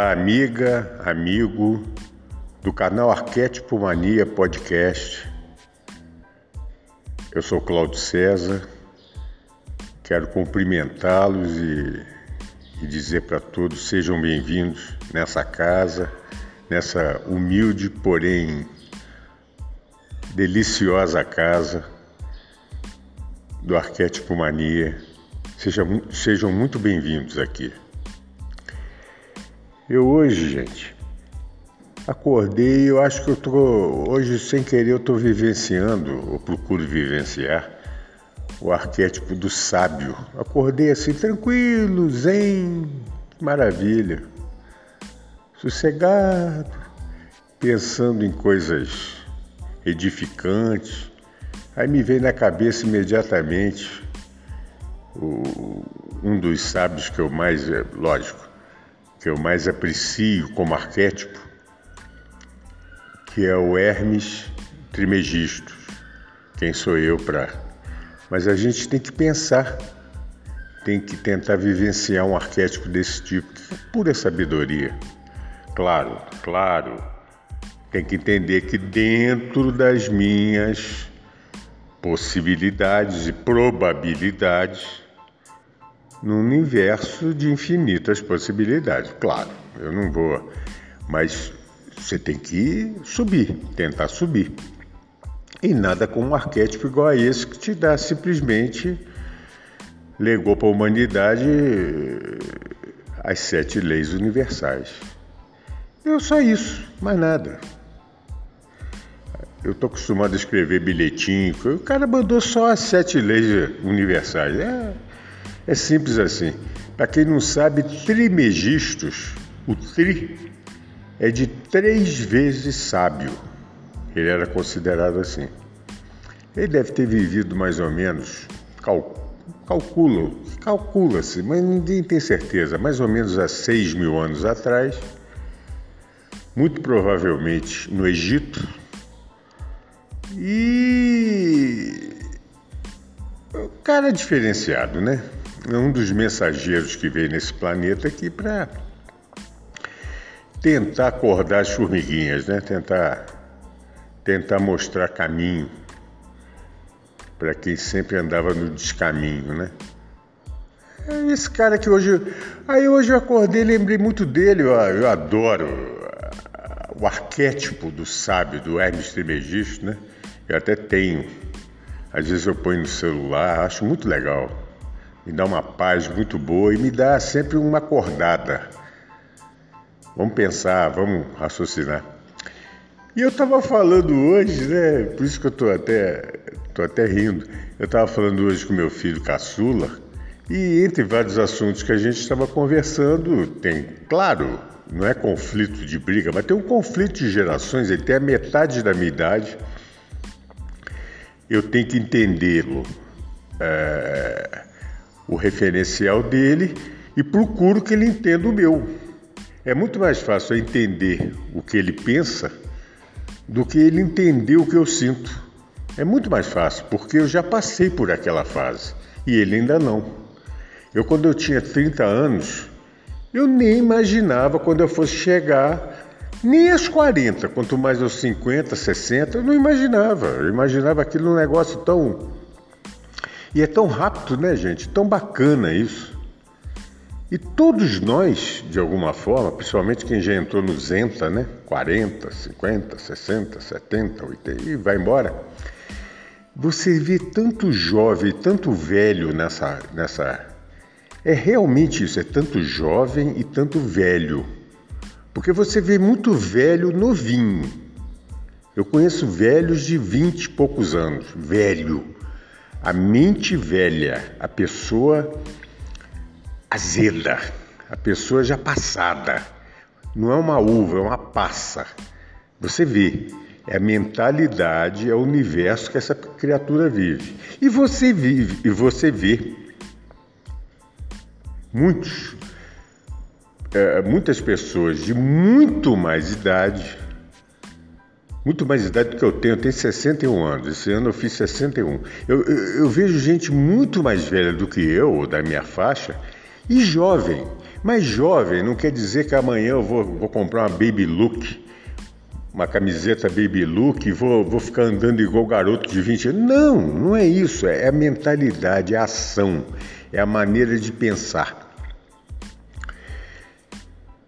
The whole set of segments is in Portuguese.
Olá, amiga, amigo do canal Arquétipo Mania Podcast. Eu sou Cláudio César. Quero cumprimentá-los e, e dizer para todos sejam bem-vindos nessa casa, nessa humilde, porém deliciosa casa do Arquétipo Mania. Sejam, sejam muito bem-vindos aqui. Eu hoje, gente, acordei, eu acho que eu tô hoje sem querer eu tô vivenciando, ou procuro vivenciar o arquétipo do sábio. Acordei assim tranquilo, zen, maravilha. Sossegado, pensando em coisas edificantes. Aí me veio na cabeça imediatamente o, um dos sábios que eu mais, é, lógico, que eu mais aprecio como arquétipo, que é o Hermes Trimegisto. Quem sou eu para. Mas a gente tem que pensar, tem que tentar vivenciar um arquétipo desse tipo, que é pura sabedoria. Claro, claro, tem que entender que dentro das minhas possibilidades e probabilidades, num universo de infinitas possibilidades. Claro, eu não vou, mas você tem que subir, tentar subir. E nada com um arquétipo igual a esse que te dá simplesmente legou para a humanidade as sete leis universais. Eu só isso, mais nada. Eu estou acostumado a escrever bilhetinho, o cara mandou só as sete leis universais. É, é simples assim. Para quem não sabe, Trimegistos, o tri, é de três vezes sábio. Ele era considerado assim. Ele deve ter vivido mais ou menos, cal, calcula, calcula-se, mas ninguém tem certeza, mais ou menos há seis mil anos atrás, muito provavelmente no Egito, e o cara é diferenciado, né? É um dos mensageiros que veio nesse planeta aqui para tentar acordar as formiguinhas, né? Tentar tentar mostrar caminho para quem sempre andava no descaminho, né? É esse cara que hoje. Aí hoje eu acordei, lembrei muito dele, eu, eu adoro o arquétipo do sábio, do Hermes Trismegisto, né? Eu até tenho. Às vezes eu ponho no celular, acho muito legal me dá uma paz muito boa e me dá sempre uma acordada. Vamos pensar, vamos raciocinar. E eu estava falando hoje, né? Por isso que eu estou até, tô até rindo. Eu estava falando hoje com meu filho caçula e entre vários assuntos que a gente estava conversando, tem, claro, não é conflito de briga, mas tem um conflito de gerações. Ele tem a metade da minha idade. Eu tenho que entendê-lo. É o referencial dele e procuro que ele entenda o meu. É muito mais fácil eu entender o que ele pensa do que ele entender o que eu sinto. É muito mais fácil, porque eu já passei por aquela fase e ele ainda não. Eu, quando eu tinha 30 anos, eu nem imaginava quando eu fosse chegar nem aos 40, quanto mais aos 50, 60, eu não imaginava. Eu imaginava aquilo um negócio tão e é tão rápido, né, gente? Tão bacana isso. E todos nós, de alguma forma, principalmente quem já entrou no Zenta, né? 40, 50, 60, 70, 80 e vai embora. Você vê tanto jovem, tanto velho nessa, nessa. É realmente isso, é tanto jovem e tanto velho. Porque você vê muito velho novinho. Eu conheço velhos de 20 e poucos anos, velho a mente velha, a pessoa azeda, a pessoa já passada. Não é uma uva, é uma passa. Você vê, é a mentalidade, é o universo que essa criatura vive. E você vive, e você vê muitos, é, muitas pessoas de muito mais idade, muito mais idade do que eu tenho, eu tenho 61 anos, esse ano eu fiz 61. Eu, eu, eu vejo gente muito mais velha do que eu, ou da minha faixa, e jovem. Mas jovem não quer dizer que amanhã eu vou, vou comprar uma baby look, uma camiseta baby look e vou, vou ficar andando igual garoto de 20 anos. Não, não é isso. É a mentalidade, é a ação, é a maneira de pensar.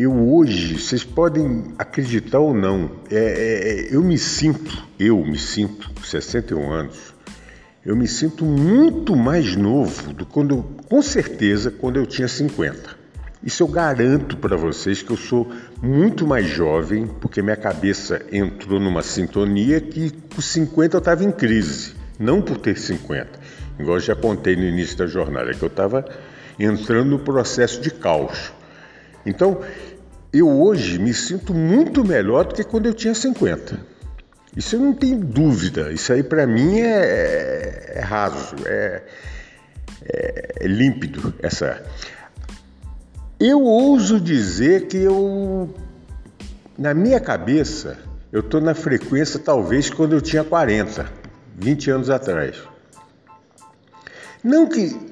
Eu hoje, vocês podem acreditar ou não, é, é, é eu me sinto, eu me sinto, 61 anos, eu me sinto muito mais novo do quando, com certeza, quando eu tinha 50. Isso eu garanto para vocês que eu sou muito mais jovem, porque minha cabeça entrou numa sintonia que com 50 eu estava em crise, não por ter 50. Igual eu já contei no início da jornada, que eu estava entrando no processo de caos. Então, eu hoje me sinto muito melhor do que quando eu tinha 50. Isso eu não tenho dúvida. Isso aí para mim é, é raso, é, é, é límpido. Essa. Eu ouso dizer que eu, na minha cabeça, eu estou na frequência talvez quando eu tinha 40, 20 anos atrás. Não que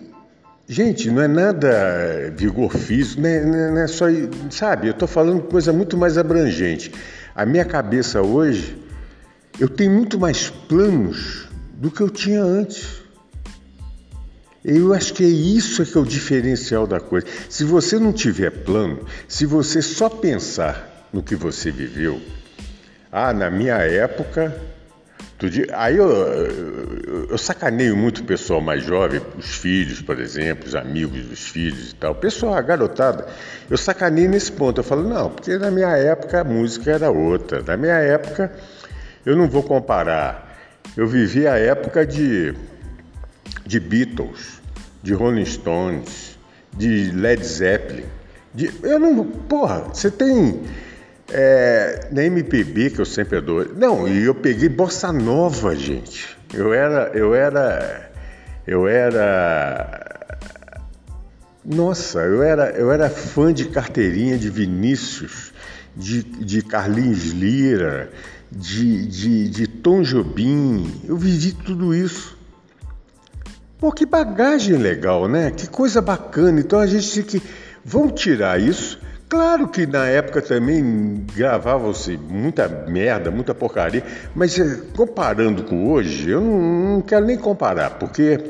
Gente, não é nada vigor físico, não é, não é só. Sabe, eu estou falando coisa muito mais abrangente. A minha cabeça hoje eu tenho muito mais planos do que eu tinha antes. Eu acho que é isso que é o diferencial da coisa. Se você não tiver plano, se você só pensar no que você viveu, ah, na minha época, aí eu, eu, eu sacaneio muito o pessoal mais jovem, os filhos, por exemplo, os amigos dos filhos e tal. O pessoal, a garotada, eu sacaneio nesse ponto. Eu falo, não, porque na minha época a música era outra. Na minha época eu não vou comparar. Eu vivi a época de, de Beatles, de Rolling Stones, de Led Zeppelin. De, eu não. Porra, você tem. É, na MPB que eu sempre adoro. Não, e eu peguei bossa nova, gente. Eu era. Eu era. Eu era. Nossa, eu era, eu era fã de carteirinha de Vinícius, de, de Carlinhos Lira, de, de, de Tom Jobim, eu vivi tudo isso. Pô, que bagagem legal, né? Que coisa bacana. Então a gente tem que. Vamos tirar isso. Claro que na época também gravavam-se muita merda, muita porcaria, mas eh, comparando com hoje, eu não, não quero nem comparar, porque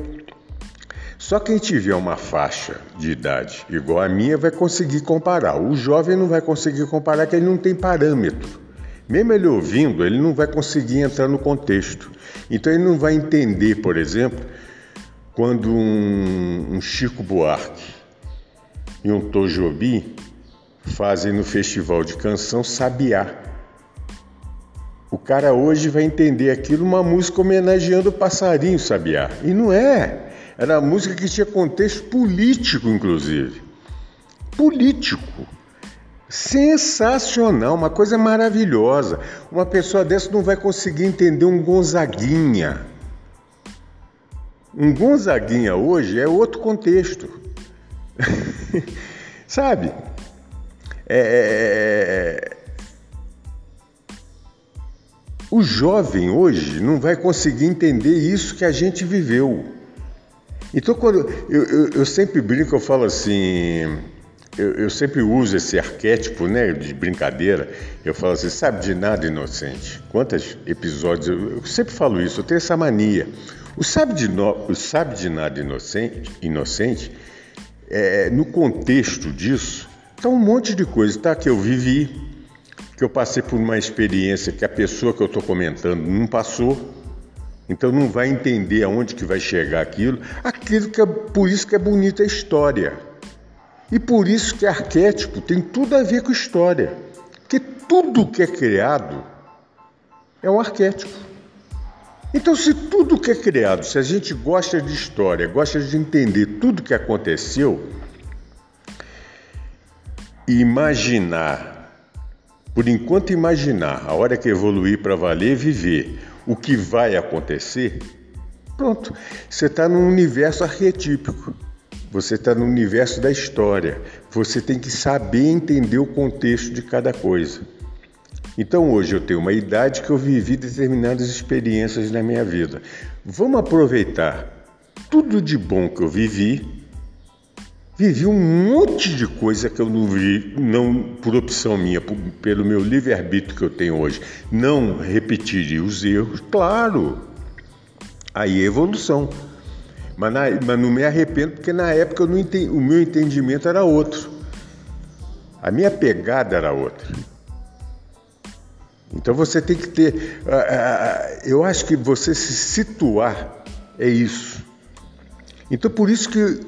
só quem tiver uma faixa de idade igual a minha vai conseguir comparar. O jovem não vai conseguir comparar, porque ele não tem parâmetro. Mesmo ele ouvindo, ele não vai conseguir entrar no contexto. Então ele não vai entender, por exemplo, quando um, um Chico Buarque e um Tojobi fazem no festival de canção Sabiá. O cara hoje vai entender aquilo uma música homenageando o passarinho Sabiá. E não é. Era uma música que tinha contexto político, inclusive. Político. Sensacional, uma coisa maravilhosa. Uma pessoa dessa não vai conseguir entender um Gonzaguinha. Um Gonzaguinha hoje é outro contexto. Sabe? É, é... O jovem hoje não vai conseguir entender isso que a gente viveu. Então, quando eu, eu, eu sempre brinco, eu falo assim eu, eu, sempre uso esse arquétipo né, de brincadeira. Eu falo assim, sabe de nada inocente. Quantos episódios, eu, eu sempre falo isso, eu tenho essa mania. O sabe de, no, o sabe de nada inocente, inocente é, no contexto disso, está um monte de coisa tá, que eu vivi, que eu passei por uma experiência que a pessoa que eu estou comentando não passou. Então não vai entender aonde que vai chegar aquilo. Aquilo que é por isso que é bonita a história. E por isso que arquétipo tem tudo a ver com história. Porque tudo que é criado é um arquétipo. Então, se tudo que é criado, se a gente gosta de história, gosta de entender tudo que aconteceu, imaginar, por enquanto imaginar, a hora que evoluir para valer, viver o que vai acontecer, pronto, você está num universo arquetípico. Você está no universo da história. Você tem que saber entender o contexto de cada coisa. Então hoje eu tenho uma idade que eu vivi determinadas experiências na minha vida. Vamos aproveitar tudo de bom que eu vivi. Vivi um monte de coisa que eu não vi, não por opção minha, por, pelo meu livre-arbítrio que eu tenho hoje. Não repetiria os erros, claro. Aí é evolução. Mas, na, mas não me arrependo porque na época entendi, o meu entendimento era outro. A minha pegada era outra. Então você tem que ter. Uh, uh, eu acho que você se situar é isso. Então por isso que,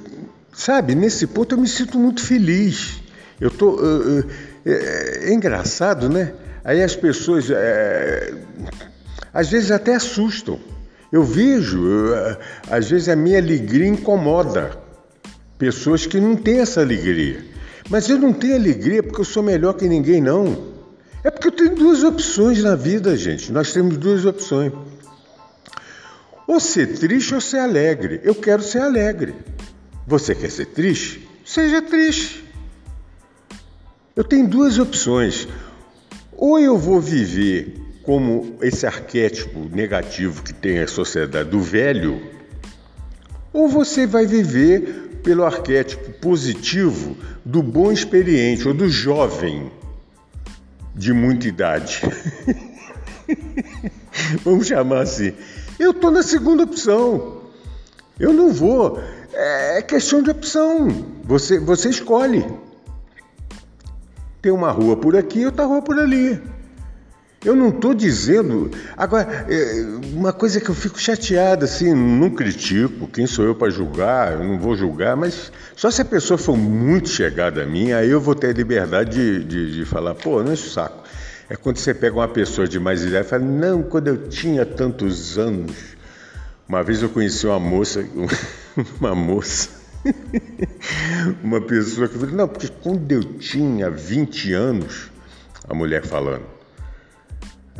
sabe, nesse ponto eu me sinto muito feliz. Eu tô. Uh, é, é, engraçado, né? Aí as pessoas é, às vezes até assustam. Eu vejo, eu, às vezes a minha alegria incomoda pessoas que não têm essa alegria. Mas eu não tenho alegria porque eu sou melhor que ninguém, não. É porque eu tenho duas opções na vida, gente. Nós temos duas opções. Ou ser triste ou ser alegre. Eu quero ser alegre. Você quer ser triste? Seja triste. Eu tenho duas opções. Ou eu vou viver como esse arquétipo negativo que tem a sociedade do velho, ou você vai viver pelo arquétipo positivo do bom experiente ou do jovem de muita idade. Vamos chamar assim. Eu estou na segunda opção. Eu não vou. É questão de opção. Você, você escolhe. Tem uma rua por aqui e outra rua por ali. Eu não estou dizendo. Agora, é, uma coisa que eu fico chateado, assim, não critico, quem sou eu para julgar, eu não vou julgar, mas só se a pessoa for muito chegada a mim, aí eu vou ter liberdade de, de, de falar, pô, não é saco. É quando você pega uma pessoa de mais idade e fala, não, quando eu tinha tantos anos. Uma vez eu conheci uma moça, uma moça, uma pessoa que falou, não, porque quando eu tinha 20 anos, a mulher falando,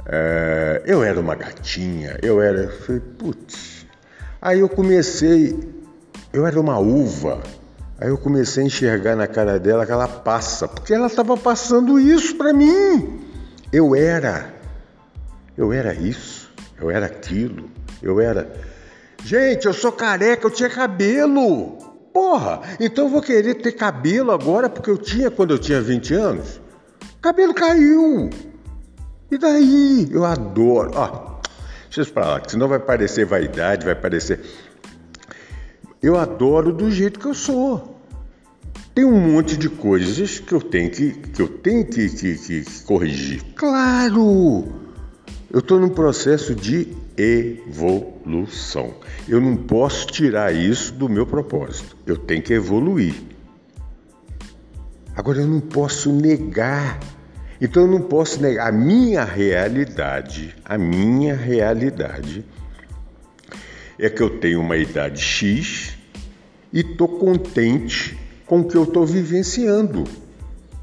é, eu era uma gatinha, eu era. Falei, putz. Aí eu comecei, eu era uma uva. Aí eu comecei a enxergar na cara dela que ela passa, porque ela estava passando isso para mim. Eu era, eu era isso, eu era aquilo, eu era. Gente, eu sou careca, eu tinha cabelo. Porra, então eu vou querer ter cabelo agora porque eu tinha quando eu tinha 20 anos? Cabelo caiu. E daí? Eu adoro. Ó, deixa eu falar, que senão vai parecer vaidade, vai parecer. Eu adoro do jeito que eu sou. Tem um monte de coisas que eu tenho que, que, eu tenho que, que, que corrigir. Claro! Eu estou num processo de evolução. Eu não posso tirar isso do meu propósito. Eu tenho que evoluir. Agora eu não posso negar então eu não posso negar a minha realidade, a minha realidade é que eu tenho uma idade X e estou contente com o que eu estou vivenciando.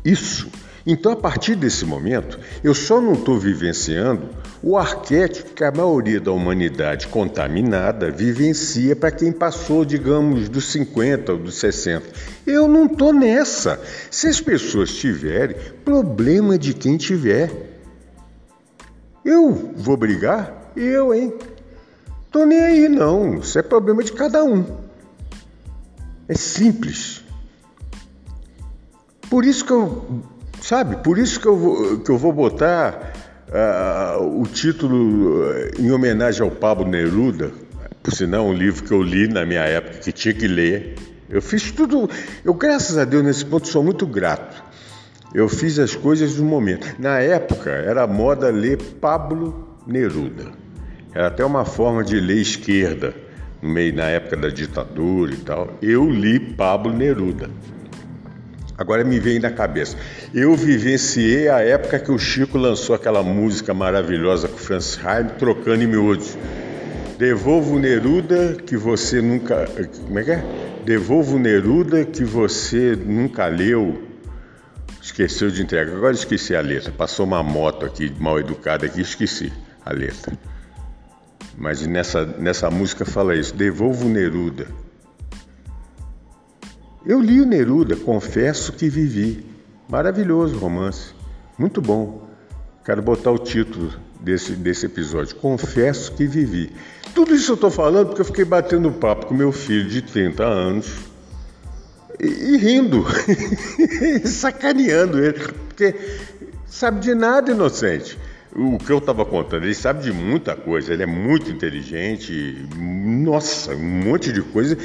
Isso. Então, a partir desse momento, eu só não estou vivenciando o arquétipo que a maioria da humanidade contaminada vivencia para quem passou, digamos, dos 50 ou dos 60. Eu não estou nessa. Se as pessoas tiverem, problema de quem tiver. Eu vou brigar? Eu, hein? Tô nem aí, não. Isso é problema de cada um. É simples. Por isso que eu Sabe? Por isso que eu vou, que eu vou botar uh, o título eh, em homenagem ao Pablo Neruda, por sinal, um livro que eu li na minha época, que tinha que ler. Eu fiz tudo. Eu, graças a Deus, nesse ponto, sou muito grato. Eu fiz as coisas no momento. Na época, era moda ler Pablo Neruda. Era até uma forma de ler esquerda, no meio, na época da ditadura e tal. Eu li Pablo Neruda. Agora me vem na cabeça. Eu vivenciei a época que o Chico lançou aquela música maravilhosa com o Francis Heim, trocando em miúdos. Devolvo Neruda que você nunca. Como é que é? Devolvo Neruda que você nunca leu. Esqueceu de entregar. Agora esqueci a letra. Passou uma moto aqui, mal educada aqui, esqueci a letra. Mas nessa, nessa música fala isso: devolvo Neruda. Eu li o Neruda, confesso que vivi. Maravilhoso romance, muito bom. Quero botar o título desse, desse episódio: Confesso que vivi. Tudo isso eu estou falando porque eu fiquei batendo papo com meu filho de 30 anos e, e rindo, sacaneando ele, porque sabe de nada, inocente o que eu estava contando, ele sabe de muita coisa, ele é muito inteligente, nossa, um monte de coisa.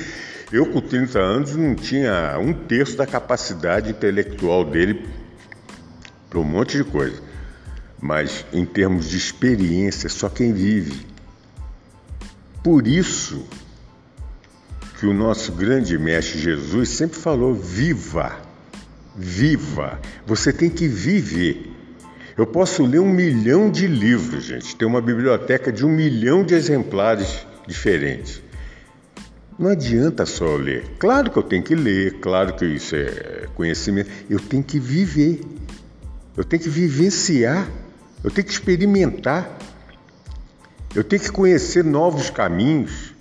Eu, com 30 anos, não tinha um terço da capacidade intelectual dele para um monte de coisa. Mas, em termos de experiência, só quem vive. Por isso que o nosso grande mestre Jesus sempre falou: viva, viva. Você tem que viver. Eu posso ler um milhão de livros, gente. Tem uma biblioteca de um milhão de exemplares diferentes. Não adianta só ler. Claro que eu tenho que ler, claro que isso é conhecimento. Eu tenho que viver. Eu tenho que vivenciar. Eu tenho que experimentar. Eu tenho que conhecer novos caminhos.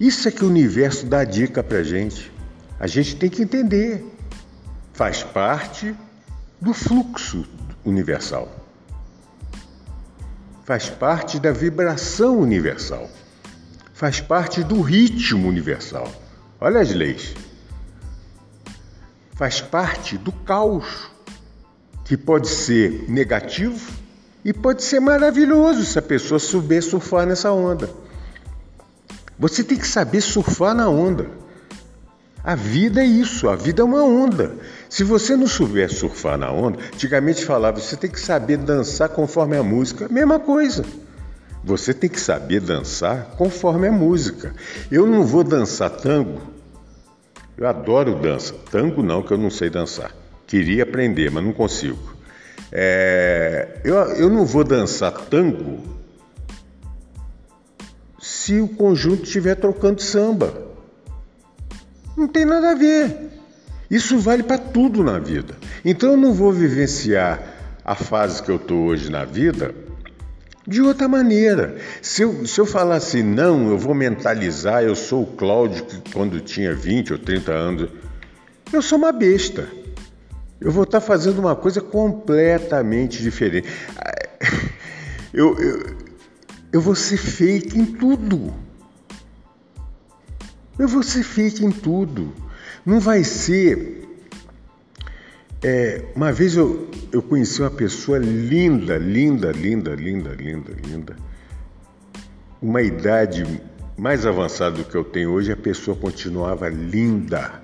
Isso é que o universo dá dica para gente. A gente tem que entender. Faz parte do fluxo universal. Faz parte da vibração universal. Faz parte do ritmo universal. Olha as leis. Faz parte do caos, que pode ser negativo e pode ser maravilhoso se a pessoa souber surfar nessa onda. Você tem que saber surfar na onda. A vida é isso, a vida é uma onda. Se você não souber surfar na onda, antigamente falava, você tem que saber dançar conforme a música. Mesma coisa. Você tem que saber dançar conforme a música. Eu não vou dançar tango. Eu adoro dança. Tango não, que eu não sei dançar. Queria aprender, mas não consigo. É, eu, eu não vou dançar tango se o conjunto estiver trocando samba. Não tem nada a ver. Isso vale para tudo na vida. Então eu não vou vivenciar a fase que eu estou hoje na vida de outra maneira. Se eu, se eu falar assim, não, eu vou mentalizar, eu sou o Cláudio que quando tinha 20 ou 30 anos, eu sou uma besta. Eu vou estar tá fazendo uma coisa completamente diferente. Eu, eu, eu vou ser fake em tudo. Eu vou ser fake em tudo. Não vai ser. É, uma vez eu, eu conheci uma pessoa linda, linda, linda, linda, linda, linda. Uma idade mais avançada do que eu tenho hoje, a pessoa continuava linda.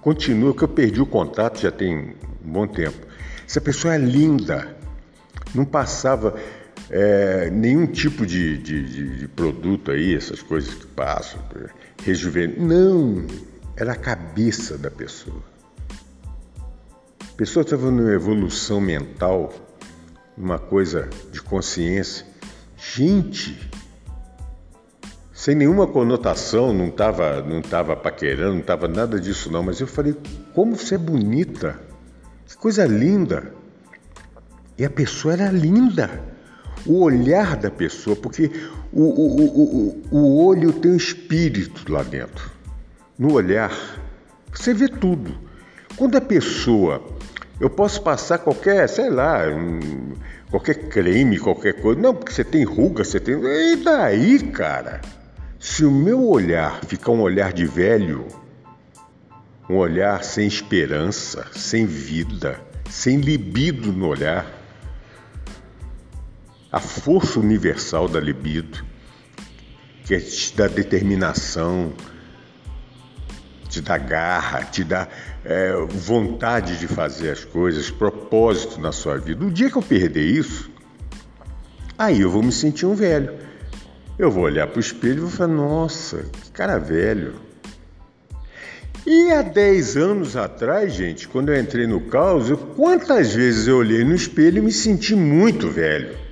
Continua, que eu perdi o contato já tem um bom tempo. Essa pessoa é linda. Não passava é, nenhum tipo de, de, de, produto aí, essas coisas que passam rejuvenescer. Não, era a cabeça da pessoa. Pessoa estava numa evolução mental, uma coisa de consciência. Gente, sem nenhuma conotação, não estava não tava paquerando, não estava nada disso não, mas eu falei, como você é bonita, que coisa linda. E a pessoa era linda o olhar da pessoa, porque o, o, o, o olho tem um espírito lá dentro. No olhar, você vê tudo. Quando a pessoa, eu posso passar qualquer, sei lá, qualquer creme, qualquer coisa, não, porque você tem ruga, você tem. E daí, cara? Se o meu olhar ficar um olhar de velho, um olhar sem esperança, sem vida, sem libido no olhar, a força universal da libido, que é dá determinação, te dá garra, te dá é, vontade de fazer as coisas, propósito na sua vida. O dia que eu perder isso, aí eu vou me sentir um velho. Eu vou olhar para o espelho e vou falar: nossa, que cara velho. E há 10 anos atrás, gente, quando eu entrei no caos, quantas vezes eu olhei no espelho e me senti muito velho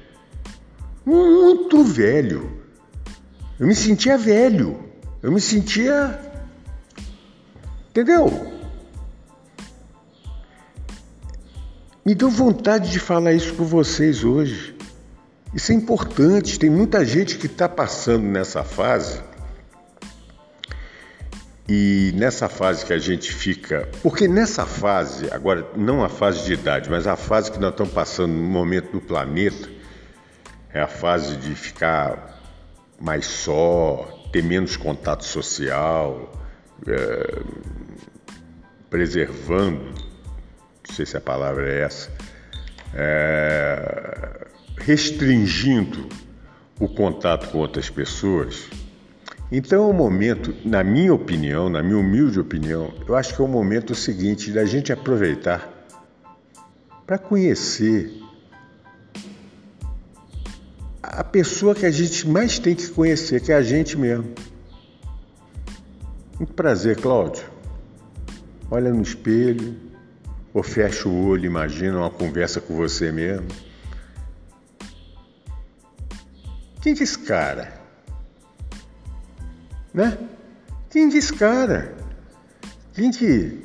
muito velho. Eu me sentia velho. Eu me sentia. Entendeu? Me deu vontade de falar isso com vocês hoje. Isso é importante. Tem muita gente que está passando nessa fase. E nessa fase que a gente fica. Porque nessa fase, agora, não a fase de idade, mas a fase que nós estamos passando no momento do planeta, é a fase de ficar mais só, ter menos contato social, é, preservando não sei se a palavra é essa, é, restringindo o contato com outras pessoas. Então é um momento, na minha opinião, na minha humilde opinião, eu acho que é o um momento seguinte da gente aproveitar para conhecer a pessoa que a gente mais tem que conhecer, que é a gente mesmo. Muito prazer, Cláudio. Olha no espelho, ou fecha o olho, imagina uma conversa com você mesmo. Quem diz cara? Né? Quem diz cara? Quem que.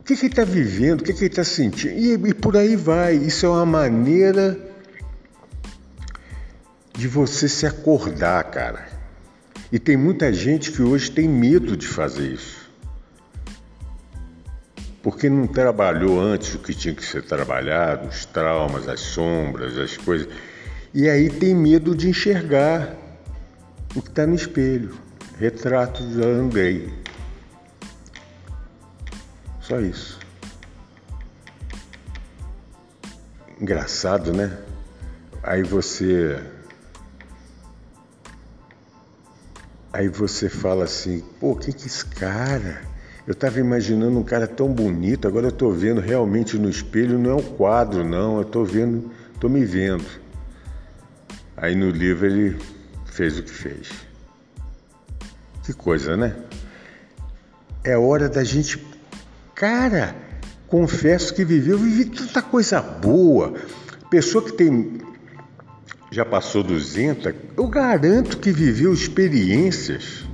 O que, que ele está vivendo? O que, que ele está sentindo? E, e por aí vai. Isso é uma maneira de você se acordar, cara. E tem muita gente que hoje tem medo de fazer isso porque não trabalhou antes o que tinha que ser trabalhado, os traumas, as sombras, as coisas. E aí tem medo de enxergar o que está no espelho. Retrato já andei. Só isso. Engraçado, né? Aí você. Aí você fala assim, pô, que que esse cara? Eu estava imaginando um cara tão bonito, agora eu estou vendo realmente no espelho, não é um quadro, não, eu estou vendo, estou me vendo. Aí no livro ele fez o que fez. Que coisa, né? É hora da gente. Cara, confesso que viveu, vivi tanta coisa boa. Pessoa que tem. Já passou 200, eu garanto que viveu experiências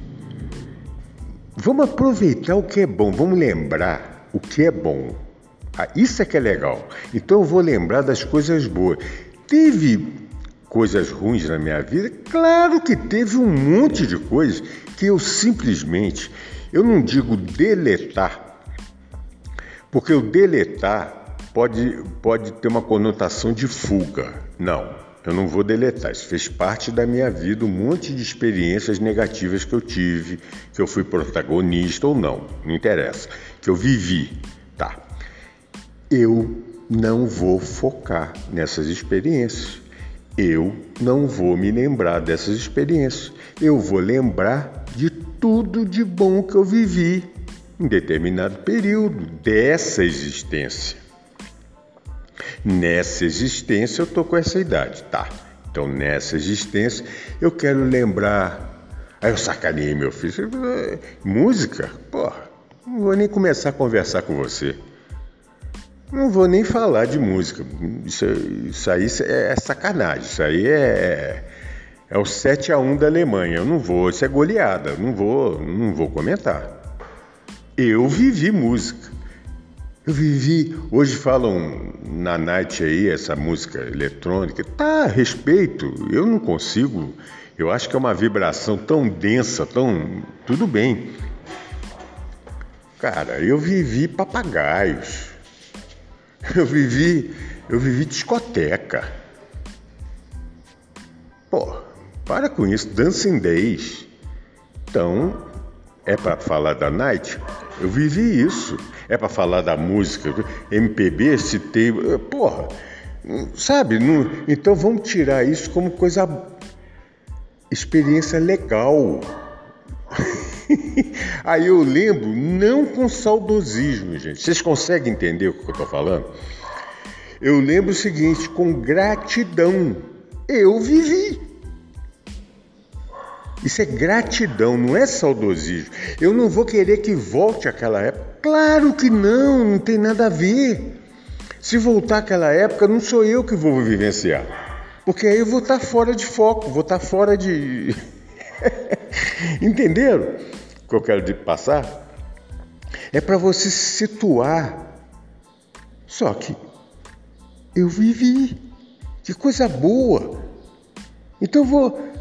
Vamos aproveitar o que é bom, vamos lembrar o que é bom. Ah, isso é que é legal. Então eu vou lembrar das coisas boas. Teve coisas ruins na minha vida? Claro que teve um monte de coisas que eu simplesmente, eu não digo deletar, porque o deletar pode, pode ter uma conotação de fuga. Não. Eu não vou deletar, isso fez parte da minha vida, um monte de experiências negativas que eu tive, que eu fui protagonista ou não, não interessa, que eu vivi, tá. Eu não vou focar nessas experiências. Eu não vou me lembrar dessas experiências. Eu vou lembrar de tudo de bom que eu vivi em determinado período dessa existência. Nessa existência eu tô com essa idade, tá? Então nessa existência eu quero lembrar. Aí eu sacaneei meu filho. Música? Porra, não vou nem começar a conversar com você. Não vou nem falar de música. Isso, isso aí é sacanagem. Isso aí é, é o 7 a 1 da Alemanha. Eu não vou, isso é goleada. Não vou, não vou comentar. Eu vivi música. Eu vivi, hoje falam na night aí, essa música eletrônica, tá, respeito, eu não consigo, eu acho que é uma vibração tão densa, tão. tudo bem. Cara, eu vivi papagaios, eu vivi, eu vivi discoteca. Pô, para com isso, Dancing Days. Então, é para falar da night? Eu vivi isso. É para falar da música, MPB, citei. Porra, sabe? Não, então vamos tirar isso como coisa. experiência legal. Aí eu lembro, não com saudosismo, gente. Vocês conseguem entender o que eu estou falando? Eu lembro o seguinte, com gratidão. Eu vivi. Isso é gratidão, não é saudosismo. Eu não vou querer que volte aquela época. Claro que não, não tem nada a ver. Se voltar aquela época, não sou eu que vou vivenciar. Porque aí eu vou estar fora de foco, vou estar fora de. Entenderam o que eu quero passar? É para você se situar Só que eu vivi. Que coisa boa. Então vou.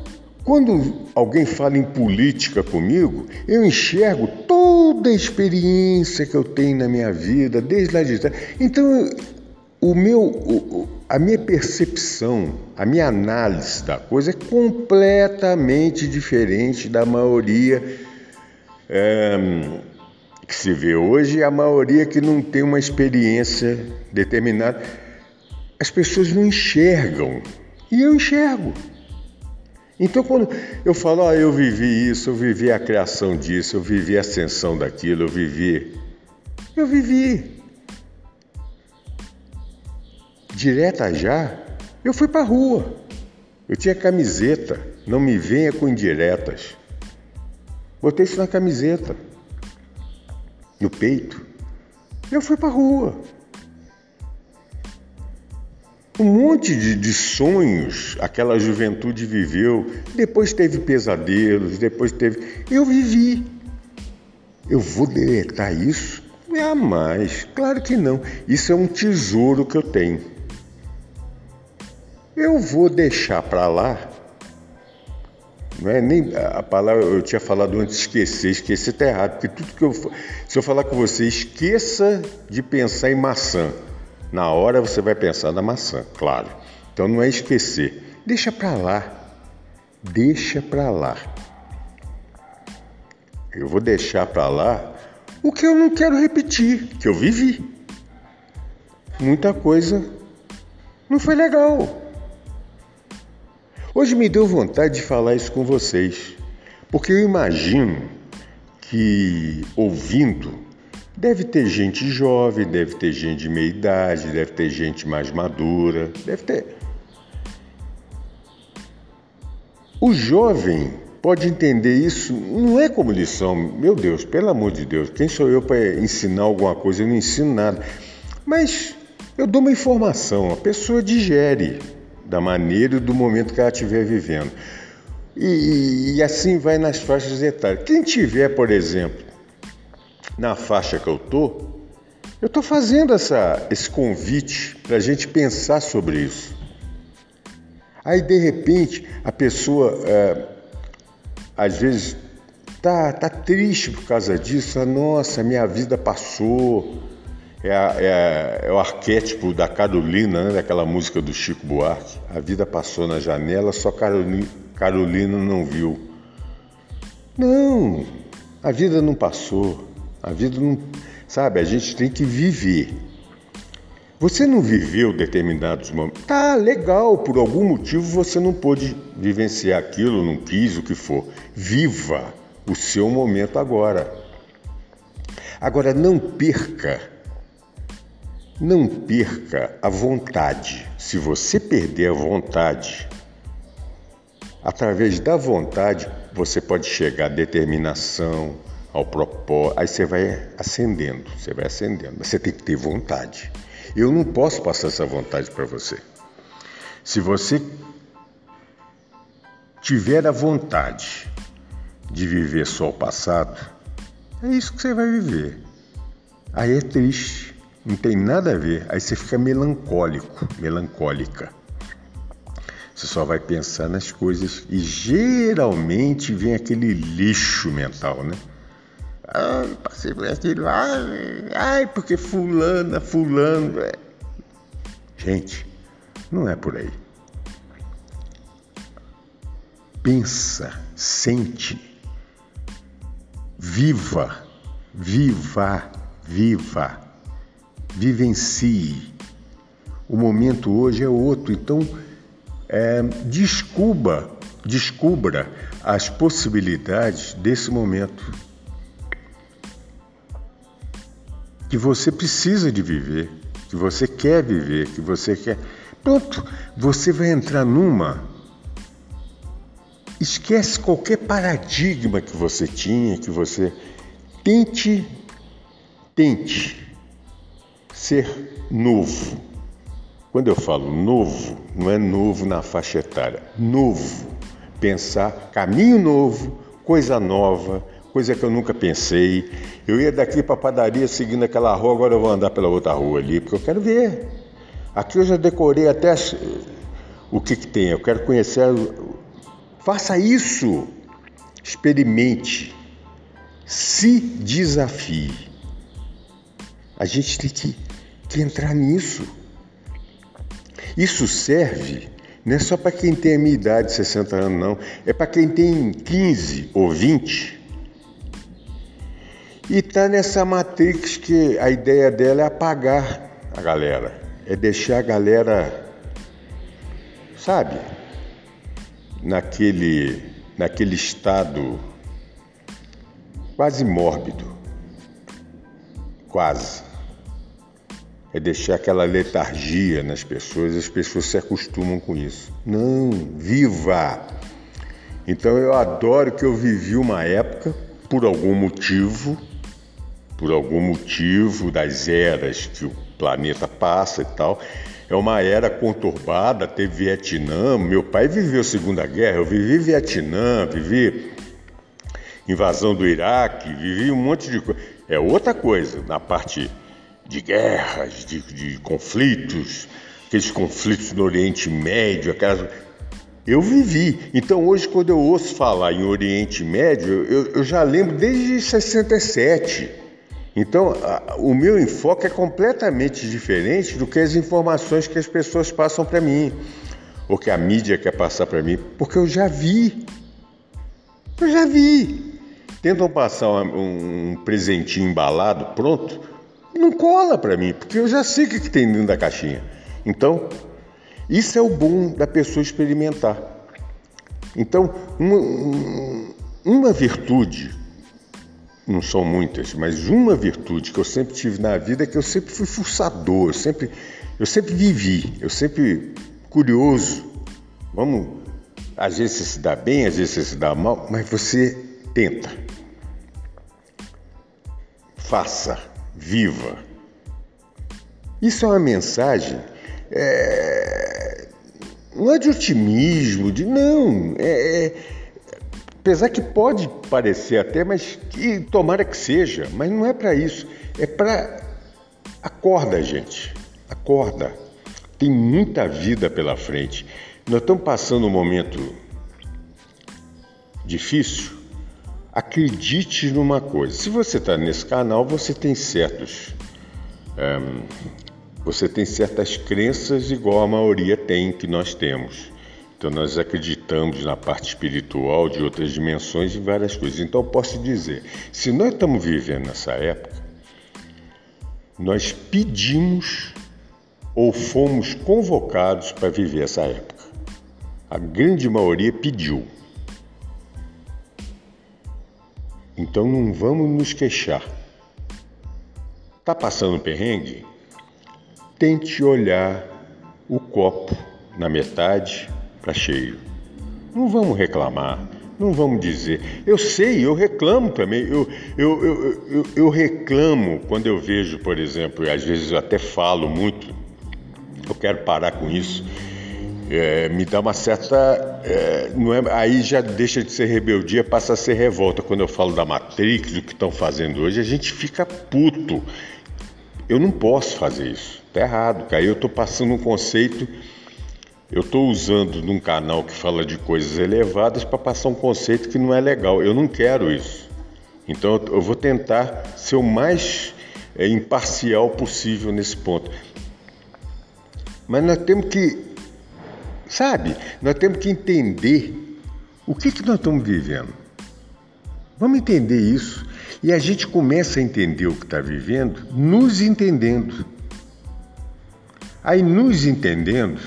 Quando alguém fala em política comigo, eu enxergo toda a experiência que eu tenho na minha vida, desde lá de trás. Então, o meu, a minha percepção, a minha análise da coisa é completamente diferente da maioria é, que se vê hoje, a maioria que não tem uma experiência determinada. As pessoas não enxergam e eu enxergo. Então, quando eu falo, ah, eu vivi isso, eu vivi a criação disso, eu vivi a ascensão daquilo, eu vivi. Eu vivi. Direta já, eu fui para rua. Eu tinha camiseta, não me venha com indiretas. Botei isso na camiseta, no peito. Eu fui para rua um monte de, de, sonhos aquela juventude viveu. Depois teve pesadelos, depois teve. Eu vivi. Eu vou deletar isso? Jamais. Claro que não. Isso é um tesouro que eu tenho. Eu vou deixar para lá. Não é nem a palavra eu tinha falado antes esquecer, esquecer está errado, porque tudo que eu se eu falar com você, esqueça de pensar em maçã. Na hora você vai pensar na maçã, claro. Então não é esquecer. Deixa para lá. Deixa para lá. Eu vou deixar para lá o que eu não quero repetir, que eu vivi. Muita coisa não foi legal. Hoje me deu vontade de falar isso com vocês, porque eu imagino que ouvindo Deve ter gente jovem, deve ter gente de meia idade, deve ter gente mais madura, deve ter. O jovem pode entender isso, não é como lição, meu Deus, pelo amor de Deus, quem sou eu para ensinar alguma coisa? Eu não ensino nada. Mas eu dou uma informação, a pessoa digere da maneira e do momento que ela estiver vivendo. E, e assim vai nas faixas etárias. Quem tiver, por exemplo, na faixa que eu tô, eu estou fazendo essa, esse convite para a gente pensar sobre isso. Aí de repente a pessoa é, às vezes tá, tá triste por causa disso, nossa, minha vida passou. É, a, é, a, é, o arquétipo da Carolina, né, daquela música do Chico Buarque. A vida passou na janela, só Carolina, Carolina não viu. Não, a vida não passou. A vida não. Sabe, a gente tem que viver. Você não viveu determinados momentos. Tá legal, por algum motivo você não pôde vivenciar aquilo, não quis, o que for. Viva o seu momento agora. Agora não perca, não perca a vontade. Se você perder a vontade, através da vontade você pode chegar à determinação, ao propósito. Aí você vai acendendo, você vai acendendo. Mas você tem que ter vontade. Eu não posso passar essa vontade para você. Se você tiver a vontade de viver só o passado, é isso que você vai viver. Aí é triste, não tem nada a ver. Aí você fica melancólico, melancólica. Você só vai pensar nas coisas e geralmente vem aquele lixo mental, né? Ai, passei por aquilo, ai, porque fulana, fulano. É. Gente, não é por aí. Pensa, sente, viva, viva, viva, vivencie. O momento hoje é outro, então é, descubra, descubra as possibilidades desse momento. Que você precisa de viver, que você quer viver, que você quer. Pronto, você vai entrar numa. Esquece qualquer paradigma que você tinha, que você tente, tente ser novo. Quando eu falo novo, não é novo na faixa etária, novo. Pensar caminho novo, coisa nova, coisa que eu nunca pensei. Eu ia daqui para a padaria seguindo aquela rua, agora eu vou andar pela outra rua ali, porque eu quero ver. Aqui eu já decorei até o que, que tem, eu quero conhecer. Faça isso, experimente, se desafie. A gente tem que, que entrar nisso. Isso serve não é só para quem tem a minha idade, 60 anos, não. É para quem tem 15 ou 20 e está nessa matrix que a ideia dela é apagar a galera, é deixar a galera, sabe, naquele, naquele estado quase mórbido, quase. É deixar aquela letargia nas pessoas, as pessoas se acostumam com isso. Não, viva! Então eu adoro que eu vivi uma época, por algum motivo, por algum motivo das eras que o planeta passa e tal. É uma era conturbada, teve Vietnã. Meu pai viveu a Segunda Guerra, eu vivi Vietnã, vivi invasão do Iraque, vivi um monte de coisa. É outra coisa na parte de guerras, de, de conflitos, aqueles conflitos no Oriente Médio, aquelas. Eu vivi. Então hoje, quando eu ouço falar em Oriente Médio, eu, eu já lembro desde 67. Então, a, o meu enfoque é completamente diferente do que as informações que as pessoas passam para mim, ou que a mídia quer passar para mim, porque eu já vi. Eu já vi. Tentam passar um, um presentinho embalado, pronto, não cola para mim, porque eu já sei o que, que tem dentro da caixinha. Então, isso é o bom da pessoa experimentar. Então, uma, uma virtude não são muitas, mas uma virtude que eu sempre tive na vida é que eu sempre fui forçador, eu sempre, eu sempre vivi, eu sempre curioso. Vamos, às vezes você se dá bem, às vezes você se dá mal, mas você tenta. Faça, viva. Isso é uma mensagem. É, não é de otimismo, de não. É, é Apesar que pode parecer até, mas que tomara que seja, mas não é para isso. É para. Acorda, gente. Acorda. Tem muita vida pela frente. Nós estamos passando um momento difícil. Acredite numa coisa. Se você está nesse canal, você tem certos. Você tem certas crenças igual a maioria tem que nós temos. Então nós acreditamos na parte espiritual de outras dimensões e várias coisas. Então posso dizer, se nós estamos vivendo nessa época, nós pedimos ou fomos convocados para viver essa época. A grande maioria pediu. Então não vamos nos queixar. Tá passando perrengue? Tente olhar o copo na metade para cheio. Não vamos reclamar, não vamos dizer. Eu sei, eu reclamo também. Eu, eu, eu, eu, eu reclamo quando eu vejo, por exemplo, e às vezes eu até falo muito, eu quero parar com isso. É, me dá uma certa. É, não é, aí já deixa de ser rebeldia, passa a ser revolta. Quando eu falo da Matrix, do que estão fazendo hoje, a gente fica puto. Eu não posso fazer isso, tá errado. Aí eu estou passando um conceito eu estou usando num canal que fala de coisas elevadas para passar um conceito que não é legal. Eu não quero isso. Então eu vou tentar ser o mais é, imparcial possível nesse ponto. Mas nós temos que, sabe, nós temos que entender o que, que nós estamos vivendo. Vamos entender isso. E a gente começa a entender o que está vivendo nos entendendo. Aí, nos entendendo,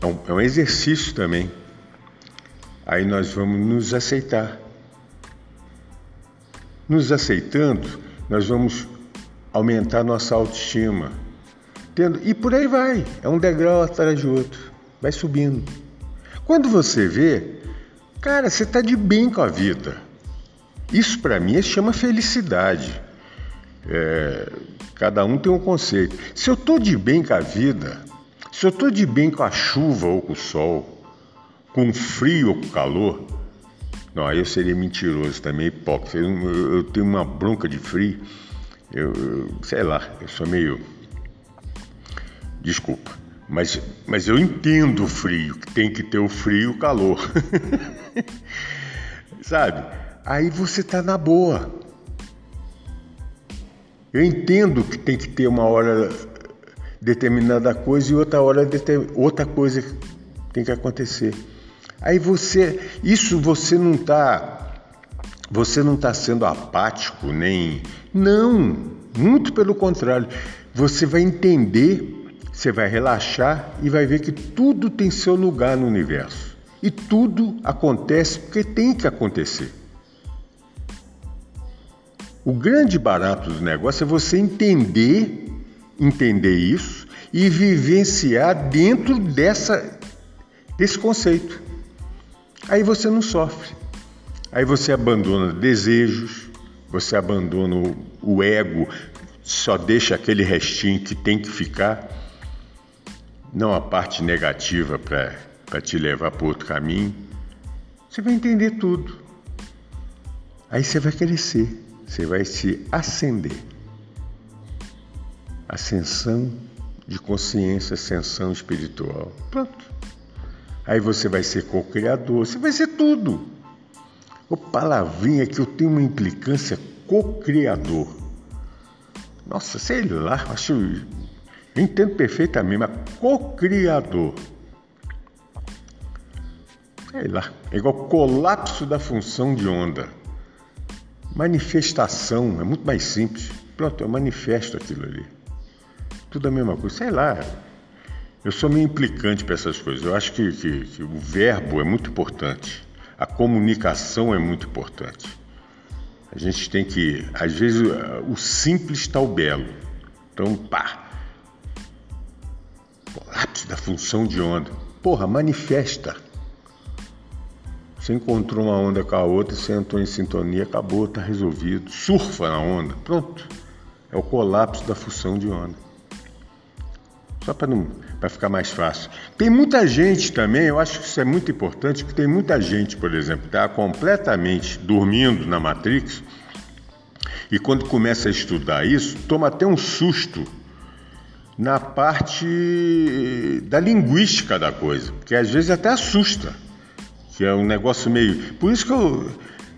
é um, é um exercício também. Aí nós vamos nos aceitar. Nos aceitando, nós vamos aumentar nossa autoestima. Tendo, e por aí vai, é um degrau atrás de outro, vai subindo. Quando você vê, cara, você está de bem com a vida. Isso para mim chama felicidade. É, cada um tem um conceito. Se eu estou de bem com a vida, se eu estou de bem com a chuva ou com o sol, com frio ou com calor, Não, aí eu seria mentiroso também, hipócrita. Eu, eu tenho uma bronca de frio. Eu, eu, sei lá, eu sou meio. Desculpa. Mas, mas eu entendo o frio, que tem que ter o frio e o calor. Sabe? Aí você tá na boa. Eu entendo que tem que ter uma hora determinada coisa e outra hora outra coisa tem que acontecer. Aí você, isso você não está você não está sendo apático, nem. Não, muito pelo contrário. Você vai entender, você vai relaxar e vai ver que tudo tem seu lugar no universo. E tudo acontece porque tem que acontecer. O grande barato do negócio é você entender, entender isso e vivenciar dentro dessa, desse conceito. Aí você não sofre. Aí você abandona desejos, você abandona o, o ego, só deixa aquele restinho que tem que ficar, não a parte negativa para te levar para outro caminho. Você vai entender tudo. Aí você vai crescer, você vai se ascender. Ascensão de consciência, ascensão espiritual. Pronto. Aí você vai ser co-criador, você vai ser tudo. O palavrinha que eu tenho uma implicância co-criador. Nossa, sei lá, acho. Entendo perfeitamente, mas co-criador. Sei lá, é igual colapso da função de onda. Manifestação, é muito mais simples. Pronto, eu manifesto aquilo ali. Tudo a mesma coisa. Sei lá, eu sou meio implicante para essas coisas. Eu acho que, que, que o verbo é muito importante. A comunicação é muito importante. A gente tem que, às vezes, o simples está o belo. Então, pá. Lápis da função de onda. Porra, manifesta. Você encontrou uma onda com a outra, você entrou em sintonia, acabou, está resolvido. Surfa na onda. Pronto. É o colapso da função de onda. Só para ficar mais fácil. Tem muita gente também, eu acho que isso é muito importante, que tem muita gente, por exemplo, que está completamente dormindo na Matrix e quando começa a estudar isso, toma até um susto na parte da linguística da coisa, que às vezes até assusta, que é um negócio meio. Por isso que eu,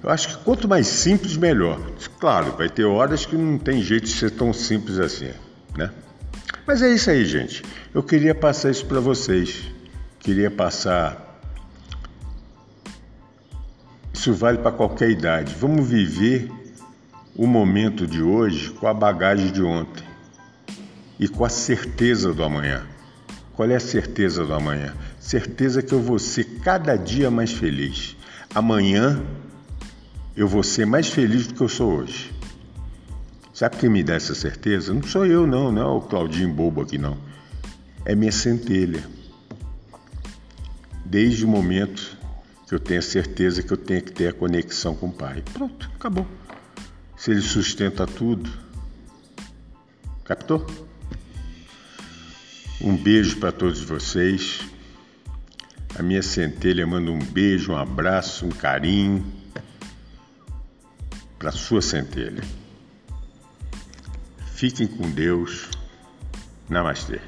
eu acho que quanto mais simples, melhor. Claro, vai ter horas que não tem jeito de ser tão simples assim, né? Mas é isso aí, gente. Eu queria passar isso para vocês. Queria passar. Isso vale para qualquer idade. Vamos viver o momento de hoje com a bagagem de ontem e com a certeza do amanhã. Qual é a certeza do amanhã? Certeza que eu vou ser cada dia mais feliz. Amanhã eu vou ser mais feliz do que eu sou hoje. Sabe quem me dá essa certeza? Não sou eu, não, não é o Claudinho bobo aqui, não. É minha centelha. Desde o momento que eu tenho a certeza que eu tenho que ter a conexão com o Pai. Pronto, acabou. Se Ele sustenta tudo. Captou? Um beijo para todos vocês. A minha centelha manda um beijo, um abraço, um carinho para sua centelha. Fiquem com Deus. Namastê.